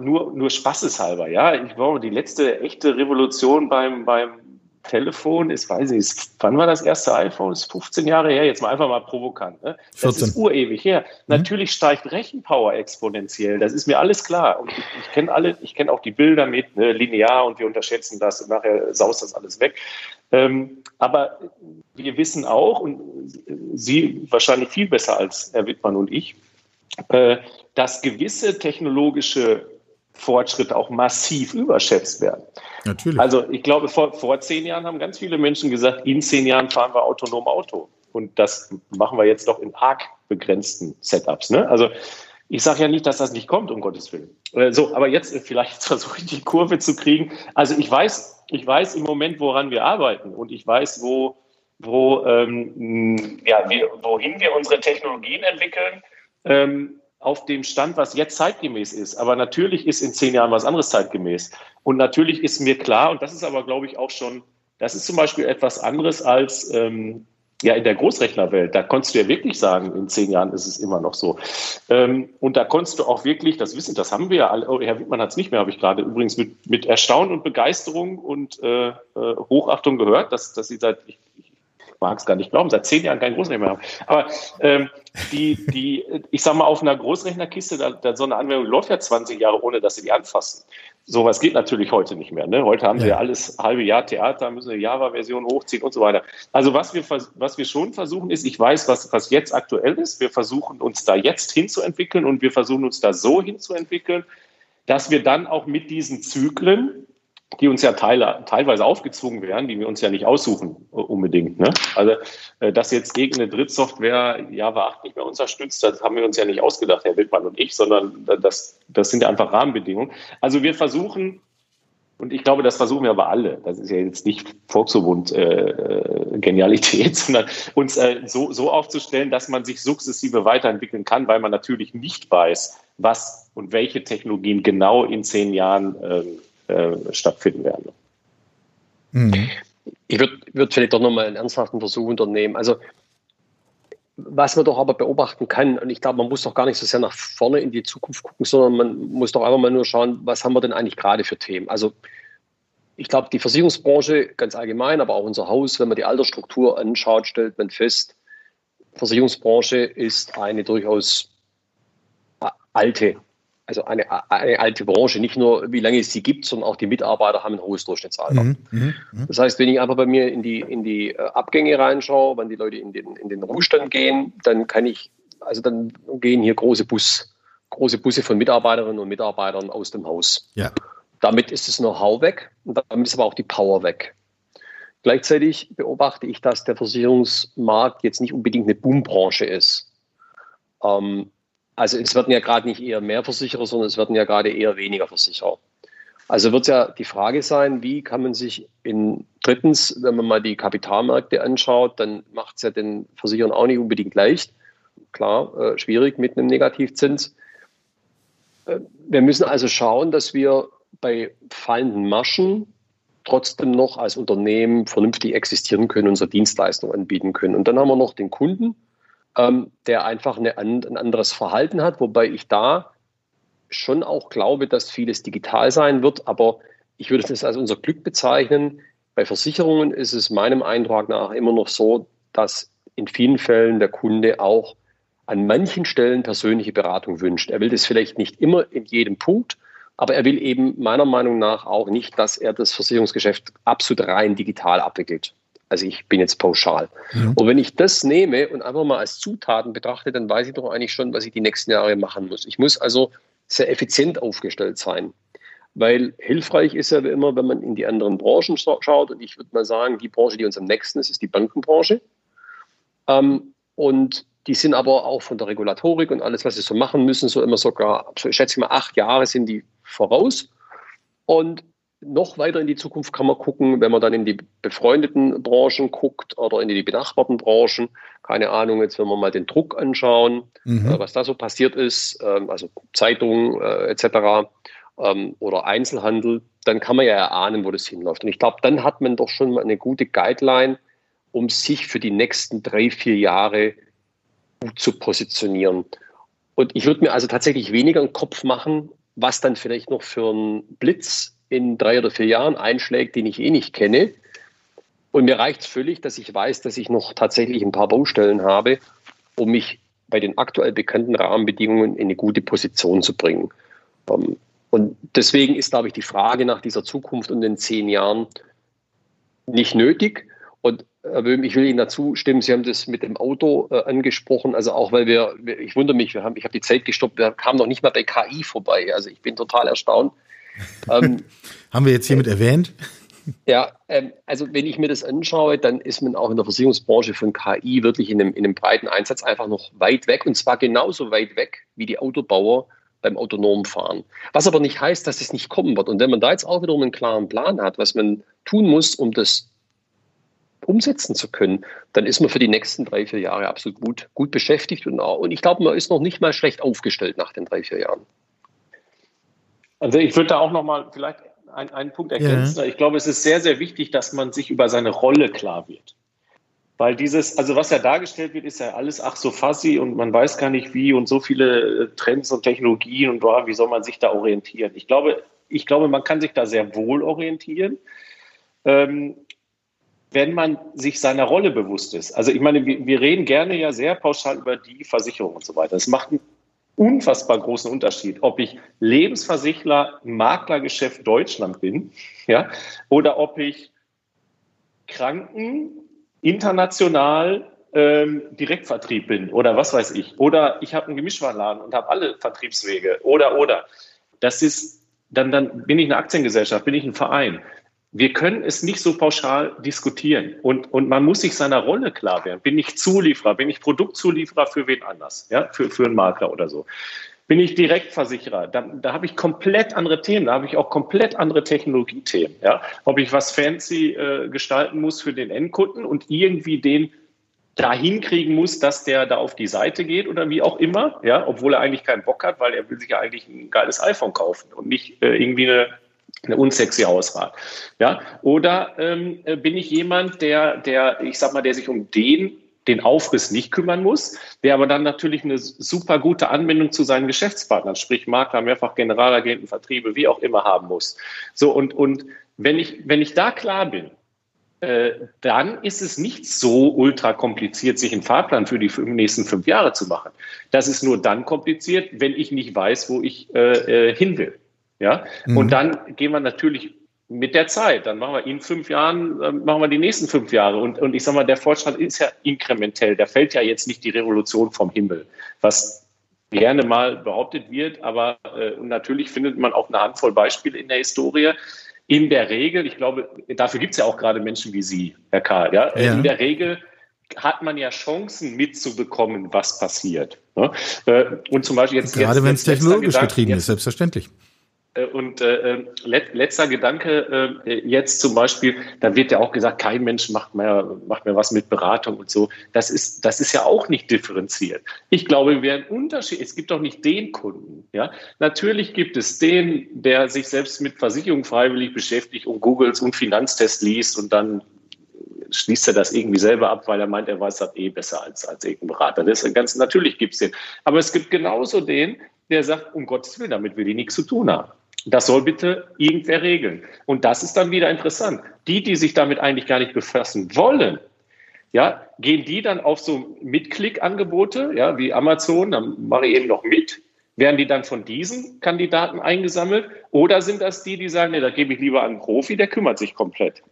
nur, nur spaßeshalber, ja. Ich glaube, die letzte echte Revolution beim, beim Telefon ist, weiß ich, wann war das erste iPhone? Das ist 15 Jahre her, jetzt mal einfach mal provokant. Ne? Das 14. ist urewig her. Mhm. Natürlich steigt Rechenpower exponentiell, das ist mir alles klar. Und ich, ich kenne alle, ich kenne auch die Bilder mit ne, linear und wir unterschätzen das und nachher saust das alles weg. Ähm, aber wir wissen auch, und Sie wahrscheinlich viel besser als Herr Wittmann und ich, äh, dass gewisse technologische Fortschritte auch massiv überschätzt werden. Natürlich. Also ich glaube, vor, vor zehn Jahren haben ganz viele Menschen gesagt, in zehn Jahren fahren wir autonom Auto. Und das machen wir jetzt doch in arg begrenzten Setups. Ne? Also ich sage ja nicht, dass das nicht kommt, um Gottes Willen. Äh, so, aber jetzt äh, vielleicht versuche ich die Kurve zu kriegen. Also ich weiß, ich weiß im Moment, woran wir arbeiten und ich weiß, wo, wo ähm, ja, wir, wohin wir unsere Technologien entwickeln. Ähm, auf dem Stand, was jetzt zeitgemäß ist. Aber natürlich ist in zehn Jahren was anderes zeitgemäß. Und natürlich ist mir klar, und das ist aber, glaube ich, auch schon, das ist zum Beispiel etwas anderes als ähm, ja in der Großrechnerwelt. Da konntest du ja wirklich sagen, in zehn Jahren ist es immer noch so. Ähm, und da konntest du auch wirklich, das wissen, das haben wir ja alle, oh, Herr Wittmann hat es nicht mehr, habe ich gerade übrigens mit, mit Erstaunen und Begeisterung und äh, äh Hochachtung gehört, dass, dass Sie seit, ich, mag es gar nicht glauben, seit zehn Jahren keinen Großrechner mehr haben. Aber ähm, die, die, ich sag mal, auf einer Großrechnerkiste, da, da, so eine Anwendung läuft ja 20 Jahre, ohne dass sie die anfassen. Sowas geht natürlich heute nicht mehr. Ne? Heute haben ja. sie ja alles halbe Jahr Theater, müssen eine Java-Version hochziehen und so weiter. Also was wir, was wir schon versuchen ist, ich weiß, was, was jetzt aktuell ist. Wir versuchen uns da jetzt hinzuentwickeln und wir versuchen uns da so hinzuentwickeln, dass wir dann auch mit diesen Zyklen die uns ja teile, teilweise aufgezwungen werden, die wir uns ja nicht aussuchen äh, unbedingt. Ne? Also, äh, dass jetzt irgendeine Drittsoftware Java 8 nicht mehr unterstützt, das haben wir uns ja nicht ausgedacht, Herr Wildmann und ich, sondern das, das sind ja einfach Rahmenbedingungen. Also wir versuchen, und ich glaube, das versuchen wir aber alle, das ist ja jetzt nicht Volksverbund äh, äh Genialität, sondern uns äh, so, so aufzustellen, dass man sich sukzessive weiterentwickeln kann, weil man natürlich nicht weiß, was und welche Technologien genau in zehn Jahren äh, äh, stattfinden werden. Mhm. Ich würde würd vielleicht doch nochmal einen ernsthaften Versuch unternehmen. Also was man doch aber beobachten kann, und ich glaube, man muss doch gar nicht so sehr nach vorne in die Zukunft gucken, sondern man muss doch einfach mal nur schauen, was haben wir denn eigentlich gerade für Themen. Also ich glaube, die Versicherungsbranche ganz allgemein, aber auch unser Haus, wenn man die Altersstruktur anschaut, stellt man fest, Versicherungsbranche ist eine durchaus alte also eine, eine, alte Branche, nicht nur wie lange es sie gibt, sondern auch die Mitarbeiter haben ein hohes Durchschnittsalter. Mhm, mh, mh. Das heißt, wenn ich einfach bei mir in die, in die äh, Abgänge reinschaue, wenn die Leute in den, in den Ruhestand gehen, dann kann ich, also dann gehen hier große Bus, große Busse von Mitarbeiterinnen und Mitarbeitern aus dem Haus. Ja. Damit ist das Know-how weg und damit ist aber auch die Power weg. Gleichzeitig beobachte ich, dass der Versicherungsmarkt jetzt nicht unbedingt eine Boombranche ist. Ähm, also es werden ja gerade nicht eher mehr Versicherer, sondern es werden ja gerade eher weniger Versicherer. Also wird ja die Frage sein, wie kann man sich in drittens, wenn man mal die Kapitalmärkte anschaut, dann macht es ja den Versicherern auch nicht unbedingt leicht. Klar, äh, schwierig mit einem Negativzins. Äh, wir müssen also schauen, dass wir bei fallenden Marschen trotzdem noch als Unternehmen vernünftig existieren können, unsere Dienstleistung anbieten können. Und dann haben wir noch den Kunden, ähm, der einfach eine, ein anderes Verhalten hat, wobei ich da schon auch glaube, dass vieles digital sein wird, aber ich würde das als unser Glück bezeichnen. Bei Versicherungen ist es meinem Eindruck nach immer noch so, dass in vielen Fällen der Kunde auch an manchen Stellen persönliche Beratung wünscht. Er will das vielleicht nicht immer in jedem Punkt, aber er will eben meiner Meinung nach auch nicht, dass er das Versicherungsgeschäft absolut rein digital abwickelt. Also ich bin jetzt pauschal. Mhm. Und wenn ich das nehme und einfach mal als Zutaten betrachte, dann weiß ich doch eigentlich schon, was ich die nächsten Jahre machen muss. Ich muss also sehr effizient aufgestellt sein. Weil hilfreich ist ja wie immer, wenn man in die anderen Branchen schaut. Und ich würde mal sagen, die Branche, die uns am nächsten ist, ist die Bankenbranche. Ähm, und die sind aber auch von der Regulatorik und alles, was sie so machen müssen, so immer sogar, ich schätze mal, acht Jahre sind die voraus. Und noch weiter in die Zukunft kann man gucken, wenn man dann in die befreundeten Branchen guckt oder in die benachbarten Branchen. Keine Ahnung, jetzt wenn wir mal den Druck anschauen, mhm. äh, was da so passiert ist, äh, also Zeitungen äh, etc. Ähm, oder Einzelhandel, dann kann man ja erahnen, wo das hinläuft. Und ich glaube, dann hat man doch schon mal eine gute Guideline, um sich für die nächsten drei, vier Jahre gut zu positionieren. Und ich würde mir also tatsächlich weniger einen Kopf machen, was dann vielleicht noch für ein Blitz in drei oder vier Jahren einschlägt, den ich eh nicht kenne. Und mir reicht es völlig, dass ich weiß, dass ich noch tatsächlich ein paar Baustellen habe, um mich bei den aktuell bekannten Rahmenbedingungen in eine gute Position zu bringen. Ähm, und deswegen ist, glaube ich, die Frage nach dieser Zukunft und den zehn Jahren nicht nötig. Und Herr Böhm, ich will Ihnen dazu stimmen, Sie haben das mit dem Auto äh, angesprochen, also auch weil wir, ich wundere mich, wir haben, ich habe die Zeit gestoppt, wir kamen noch nicht mal bei KI vorbei. Also ich bin total erstaunt, ähm, Haben wir jetzt hiermit äh, erwähnt? Ja, ähm, also wenn ich mir das anschaue, dann ist man auch in der Versicherungsbranche von KI wirklich in einem, in einem breiten Einsatz einfach noch weit weg und zwar genauso weit weg wie die Autobauer beim autonomen Fahren. Was aber nicht heißt, dass es nicht kommen wird. Und wenn man da jetzt auch wiederum einen klaren Plan hat, was man tun muss, um das umsetzen zu können, dann ist man für die nächsten drei, vier Jahre absolut gut, gut beschäftigt. Und, und ich glaube, man ist noch nicht mal schlecht aufgestellt nach den drei, vier Jahren. Also ich würde da auch nochmal vielleicht einen, einen Punkt ergänzen. Ja. Ich glaube, es ist sehr, sehr wichtig, dass man sich über seine Rolle klar wird. Weil dieses, also was ja dargestellt wird, ist ja alles ach so fuzzy und man weiß gar nicht wie und so viele äh, Trends und Technologien und boah, wie soll man sich da orientieren? Ich glaube, ich glaube, man kann sich da sehr wohl orientieren, ähm, wenn man sich seiner Rolle bewusst ist. Also ich meine, wir, wir reden gerne ja sehr pauschal über die Versicherung und so weiter. Das macht unfassbar großen Unterschied, ob ich Lebensversichler im Maklergeschäft Deutschland bin, ja, oder ob ich Kranken international ähm, Direktvertrieb bin oder was weiß ich. Oder ich habe einen Gemischwarenladen und habe alle Vertriebswege oder oder. Das ist, dann, dann bin ich eine Aktiengesellschaft, bin ich ein Verein wir können es nicht so pauschal diskutieren. Und, und man muss sich seiner Rolle klar werden. Bin ich Zulieferer? Bin ich Produktzulieferer für wen anders? Ja, für, für einen Makler oder so. Bin ich Direktversicherer? Da, da habe ich komplett andere Themen. Da habe ich auch komplett andere Technologiethemen. Ja, ob ich was fancy äh, gestalten muss für den Endkunden und irgendwie den dahin kriegen muss, dass der da auf die Seite geht oder wie auch immer, ja, obwohl er eigentlich keinen Bock hat, weil er will sich ja eigentlich ein geiles iPhone kaufen und nicht äh, irgendwie eine eine unsexy Auswahl. Ja? Oder ähm, äh, bin ich jemand, der, der, ich sag mal, der sich um den, den Aufriss nicht kümmern muss, der aber dann natürlich eine super gute Anbindung zu seinen Geschäftspartnern, sprich Makler, mehrfach Generalagenten, Vertriebe, wie auch immer haben muss. So, und, und wenn ich, wenn ich da klar bin, äh, dann ist es nicht so ultra kompliziert, sich einen Fahrplan für die nächsten fünf Jahre zu machen. Das ist nur dann kompliziert, wenn ich nicht weiß, wo ich äh, äh hin will. Ja, mhm. und dann gehen wir natürlich mit der Zeit. Dann machen wir in fünf Jahren, äh, machen wir die nächsten fünf Jahre. Und, und ich sage mal, der Fortschritt ist ja inkrementell. Der fällt ja jetzt nicht die Revolution vom Himmel, was gerne mal behauptet wird, aber äh, natürlich findet man auch eine Handvoll Beispiele in der Historie. In der Regel, ich glaube, dafür gibt es ja auch gerade Menschen wie Sie, Herr Karl, ja? ja. in der Regel hat man ja Chancen mitzubekommen, was passiert. Ne? Äh, und zum Beispiel jetzt. Gerade wenn es technologisch getrieben ist, selbstverständlich. Äh, und äh, äh letzter Gedanke äh, jetzt zum Beispiel, da wird ja auch gesagt, kein Mensch macht mehr, macht mehr was mit Beratung und so. Das ist, das ist ja auch nicht differenziert. Ich glaube, wir haben Unterschied. Es gibt doch nicht den Kunden. Ja, natürlich gibt es den, der sich selbst mit Versicherung freiwillig beschäftigt und Googles und Finanztest liest und dann schließt er das irgendwie selber ab, weil er meint, er weiß das eh besser als, als irgendein Berater. Das ist ganz natürlich gibt es den. Aber es gibt genauso den, der sagt, um Gottes Willen, damit will ich nichts zu tun haben. Das soll bitte irgendwer regeln. Und das ist dann wieder interessant. Die, die sich damit eigentlich gar nicht befassen wollen, ja, gehen die dann auf so Mitklick-Angebote, ja, wie Amazon, dann mache ich eben noch mit. Werden die dann von diesen Kandidaten eingesammelt? Oder sind das die, die sagen, nee, da gebe ich lieber an einen Profi, der kümmert sich komplett?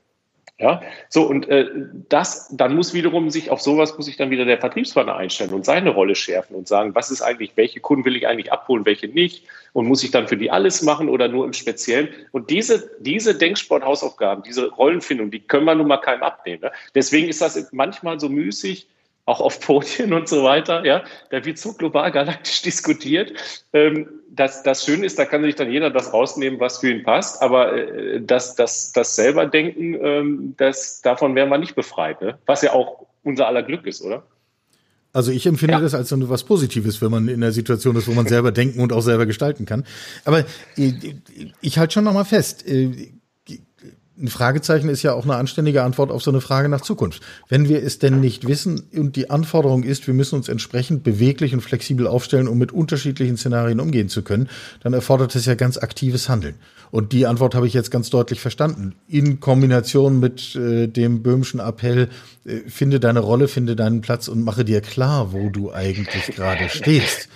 Ja, so und äh, das, dann muss wiederum sich auf sowas muss sich dann wieder der Vertriebspartner einstellen und seine Rolle schärfen und sagen, was ist eigentlich, welche Kunden will ich eigentlich abholen, welche nicht und muss ich dann für die alles machen oder nur im Speziellen? Und diese, diese Denksporthausaufgaben, diese Rollenfindung, die können wir nun mal keinem abnehmen. Ne? Deswegen ist das manchmal so müßig, auch auf Podien und so weiter. Ja, da wird so global galaktisch diskutiert. Ähm, das, das Schöne ist, da kann sich dann jeder das rausnehmen, was für ihn passt. Aber äh, das, das, das selber denken, ähm, das, davon wären wir nicht befreit. Ne? Was ja auch unser aller Glück ist, oder? Also ich empfinde ja. das als was Positives, wenn man in der Situation ist, wo man selber denken und auch selber gestalten kann. Aber ich, äh, ich halte schon noch mal fest. Ein Fragezeichen ist ja auch eine anständige Antwort auf so eine Frage nach Zukunft. Wenn wir es denn nicht wissen und die Anforderung ist, wir müssen uns entsprechend beweglich und flexibel aufstellen, um mit unterschiedlichen Szenarien umgehen zu können, dann erfordert es ja ganz aktives Handeln. Und die Antwort habe ich jetzt ganz deutlich verstanden. In Kombination mit äh, dem böhmischen Appell, äh, finde deine Rolle, finde deinen Platz und mache dir klar, wo du eigentlich gerade stehst.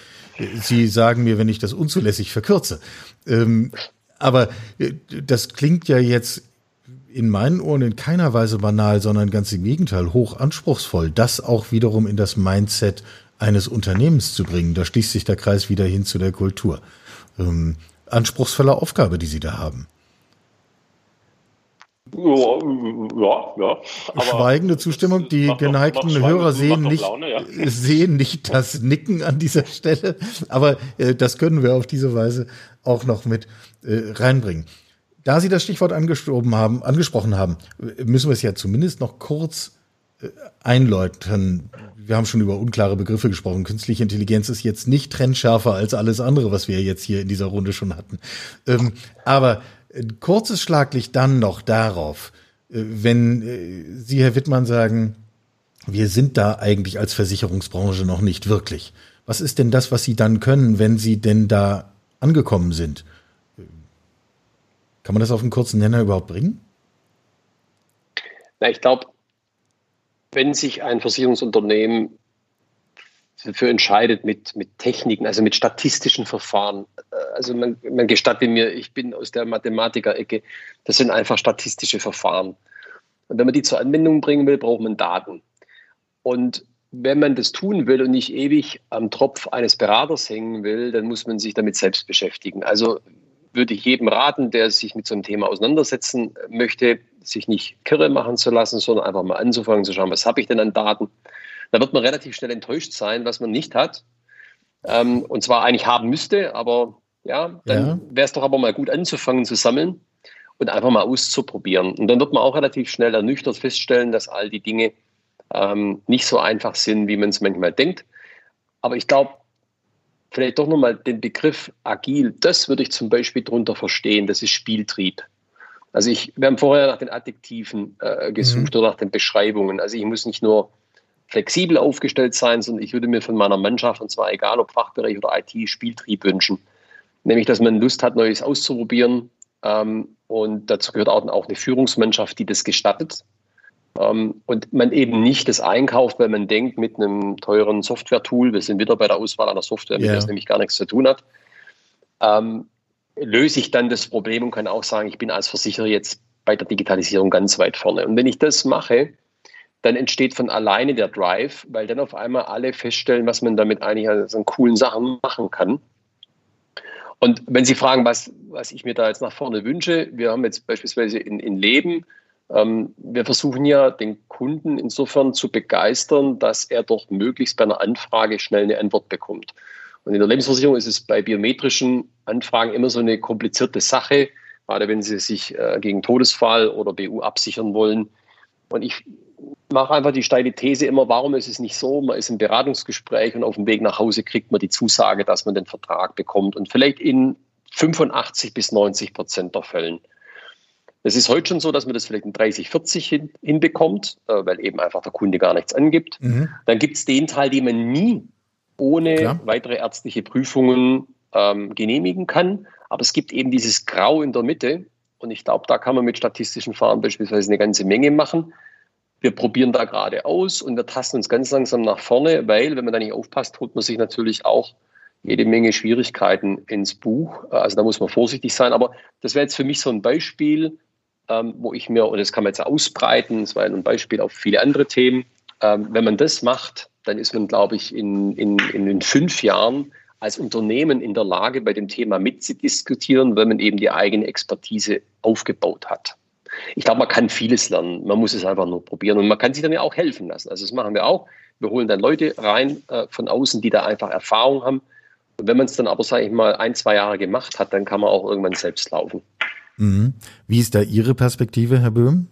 Sie sagen mir, wenn ich das unzulässig verkürze. Ähm, aber äh, das klingt ja jetzt in meinen Ohren in keiner Weise banal, sondern ganz im Gegenteil hoch anspruchsvoll, das auch wiederum in das Mindset eines Unternehmens zu bringen. Da schließt sich der Kreis wieder hin zu der Kultur. Ähm, anspruchsvolle Aufgabe, die Sie da haben. Ja, ja, ja. Schweigende Zustimmung. Die geneigten doch, Hörer sehen nicht, Laune, ja. sehen nicht das Nicken an dieser Stelle, aber äh, das können wir auf diese Weise auch noch mit äh, reinbringen. Da Sie das Stichwort angesprochen haben, angesprochen haben, müssen wir es ja zumindest noch kurz äh, einläuten. Wir haben schon über unklare Begriffe gesprochen. Künstliche Intelligenz ist jetzt nicht trennschärfer als alles andere, was wir jetzt hier in dieser Runde schon hatten. Ähm, aber ein kurzes Schlaglicht dann noch darauf, äh, wenn äh, Sie, Herr Wittmann, sagen, wir sind da eigentlich als Versicherungsbranche noch nicht wirklich. Was ist denn das, was Sie dann können, wenn Sie denn da angekommen sind? Kann man das auf einen kurzen Nenner überhaupt bringen? Na, ich glaube, wenn sich ein Versicherungsunternehmen dafür entscheidet mit, mit Techniken, also mit statistischen Verfahren. Äh, also man, man gestattet mir, ich bin aus der Mathematiker-Ecke, das sind einfach statistische Verfahren. Und wenn man die zur Anwendung bringen will, braucht man Daten. Und wenn man das tun will und nicht ewig am Tropf eines Beraters hängen will, dann muss man sich damit selbst beschäftigen. Also würde ich jedem raten, der sich mit so einem Thema auseinandersetzen möchte, sich nicht kirre machen zu lassen, sondern einfach mal anzufangen zu schauen, was habe ich denn an Daten. Da wird man relativ schnell enttäuscht sein, was man nicht hat. Ähm, und zwar eigentlich haben müsste, aber ja, dann ja. wäre es doch aber mal gut anzufangen zu sammeln und einfach mal auszuprobieren. Und dann wird man auch relativ schnell ernüchtert feststellen, dass all die Dinge ähm, nicht so einfach sind, wie man es manchmal denkt. Aber ich glaube, vielleicht doch nochmal den Begriff agil, das würde ich zum Beispiel darunter verstehen, das ist Spieltrieb. Also ich, wir haben vorher nach den Adjektiven äh, gesucht mhm. oder nach den Beschreibungen. Also ich muss nicht nur flexibel aufgestellt sein, sondern ich würde mir von meiner Mannschaft, und zwar egal ob Fachbereich oder IT, Spieltrieb wünschen. Nämlich, dass man Lust hat, Neues auszuprobieren. Ähm, und dazu gehört auch, auch eine Führungsmannschaft, die das gestattet. Ähm, und man eben nicht das einkauft, weil man denkt, mit einem teuren Software-Tool, wir sind wieder bei der Auswahl einer Software, mit yeah. der es nämlich gar nichts zu tun hat, ähm, löse ich dann das Problem und kann auch sagen, ich bin als Versicherer jetzt bei der Digitalisierung ganz weit vorne. Und wenn ich das mache, dann entsteht von alleine der Drive, weil dann auf einmal alle feststellen, was man damit eigentlich an so coolen Sachen machen kann. Und wenn Sie fragen, was, was ich mir da jetzt nach vorne wünsche, wir haben jetzt beispielsweise in, in Leben, wir versuchen ja den Kunden insofern zu begeistern, dass er doch möglichst bei einer Anfrage schnell eine Antwort bekommt. Und in der Lebensversicherung ist es bei biometrischen Anfragen immer so eine komplizierte Sache, gerade wenn Sie sich äh, gegen Todesfall oder BU absichern wollen. Und ich mache einfach die steile These immer, warum ist es nicht so? Man ist im Beratungsgespräch und auf dem Weg nach Hause kriegt man die Zusage, dass man den Vertrag bekommt und vielleicht in 85 bis 90 Prozent der Fällen. Es ist heute schon so, dass man das vielleicht in 30, 40 hin, hinbekommt, äh, weil eben einfach der Kunde gar nichts angibt. Mhm. Dann gibt es den Teil, den man nie ohne Klar. weitere ärztliche Prüfungen ähm, genehmigen kann. Aber es gibt eben dieses Grau in der Mitte. Und ich glaube, da kann man mit statistischen Fahren beispielsweise eine ganze Menge machen. Wir probieren da gerade aus und wir tasten uns ganz langsam nach vorne, weil, wenn man da nicht aufpasst, holt man sich natürlich auch jede Menge Schwierigkeiten ins Buch. Also da muss man vorsichtig sein. Aber das wäre jetzt für mich so ein Beispiel, ähm, wo ich mir, und das kann man jetzt ausbreiten, das war ein Beispiel auf viele andere Themen, ähm, wenn man das macht, dann ist man, glaube ich, in, in, in den fünf Jahren als Unternehmen in der Lage, bei dem Thema mitzudiskutieren, wenn man eben die eigene Expertise aufgebaut hat. Ich glaube, man kann vieles lernen. Man muss es einfach nur probieren und man kann sich dann ja auch helfen lassen. Also das machen wir auch. Wir holen dann Leute rein äh, von außen, die da einfach Erfahrung haben. Und wenn man es dann aber, sage ich mal, ein, zwei Jahre gemacht hat, dann kann man auch irgendwann selbst laufen. Mhm. Wie ist da Ihre Perspektive, Herr Böhm?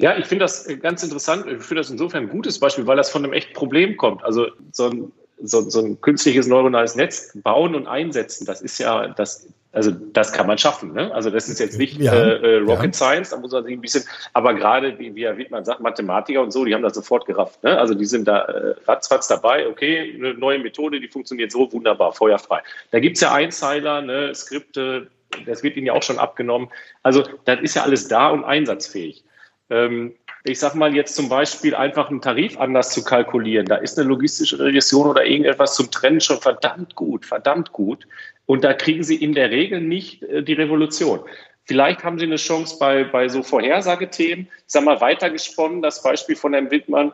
Ja, ich finde das ganz interessant. Ich finde das insofern ein gutes Beispiel, weil das von einem echten Problem kommt. Also so ein, so, so ein künstliches neuronales Netz bauen und einsetzen, das ist ja, das, also das kann man schaffen. Ne? Also das ist jetzt nicht ja, äh, äh Rocket ja. Science, da muss man sich ein bisschen, aber gerade, wie, wie Herr Wittmann sagt, Mathematiker und so, die haben das sofort gerafft. Ne? Also die sind da äh, ratzfatz dabei, okay, eine neue Methode, die funktioniert so wunderbar, feuerfrei. Da gibt's ja Einzeiler, ne, Skripte, das wird ihnen ja auch schon abgenommen. Also das ist ja alles da und einsatzfähig. Ähm, ich sage mal jetzt zum Beispiel einfach einen Tarif anders zu kalkulieren. Da ist eine logistische Regression oder irgendetwas zum Trennen schon verdammt gut, verdammt gut. Und da kriegen Sie in der Regel nicht äh, die Revolution. Vielleicht haben Sie eine Chance bei, bei so Vorhersagethemen. Ich sage mal weitergesponnen, das Beispiel von Herrn Wittmann,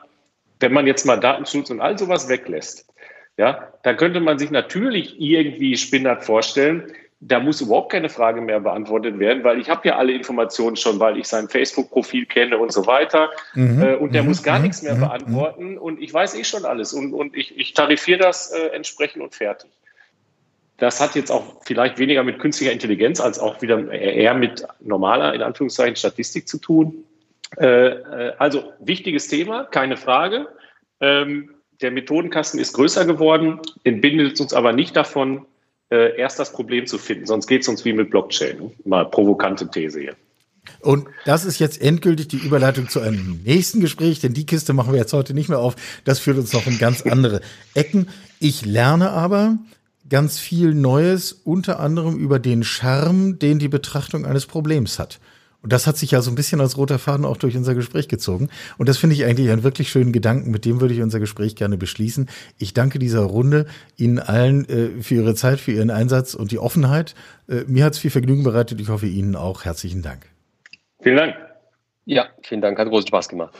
wenn man jetzt mal Datenschutz und all sowas weglässt, ja, dann könnte man sich natürlich irgendwie spinnert vorstellen, da muss überhaupt keine Frage mehr beantwortet werden, weil ich habe ja alle Informationen schon, weil ich sein Facebook-Profil kenne und so weiter. Mhm. Äh, und der mhm. muss gar mhm. nichts mehr mhm. beantworten und ich weiß eh schon alles und, und ich, ich tarifiere das äh, entsprechend und fertig. Das hat jetzt auch vielleicht weniger mit künstlicher Intelligenz als auch wieder eher mit normaler, in Anführungszeichen, Statistik zu tun. Äh, äh also wichtiges Thema, keine Frage. Ähm, der Methodenkasten ist größer geworden, entbindet uns aber nicht davon, äh, erst das Problem zu finden. Sonst geht es uns wie mit Blockchain. Mal provokante These hier. Und das ist jetzt endgültig die Überleitung zu einem nächsten Gespräch, denn die Kiste machen wir jetzt heute nicht mehr auf. Das führt uns noch in ganz andere Ecken. Ich lerne aber ganz viel Neues, unter anderem über den Charme, den die Betrachtung eines Problems hat. Und das hat sich ja so ein bisschen als roter Faden auch durch unser Gespräch gezogen. Und das finde ich eigentlich einen wirklich schönen Gedanken. Mit dem würde ich unser Gespräch gerne beschließen. Ich danke dieser Runde Ihnen allen äh, für Ihre Zeit, für Ihren Einsatz und die Offenheit. Äh, mir hat es viel Vergnügen bereitet. Ich hoffe Ihnen auch. Herzlichen Dank. Vielen Dank. Ja, vielen Dank. Hat großen Spaß gemacht.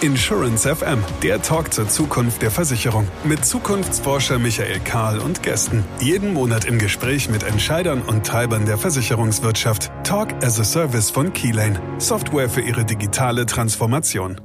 Insurance FM, der Talk zur Zukunft der Versicherung. Mit Zukunftsforscher Michael Kahl und Gästen. Jeden Monat im Gespräch mit Entscheidern und Treibern der Versicherungswirtschaft. Talk as a Service von Keylane. Software für Ihre digitale Transformation.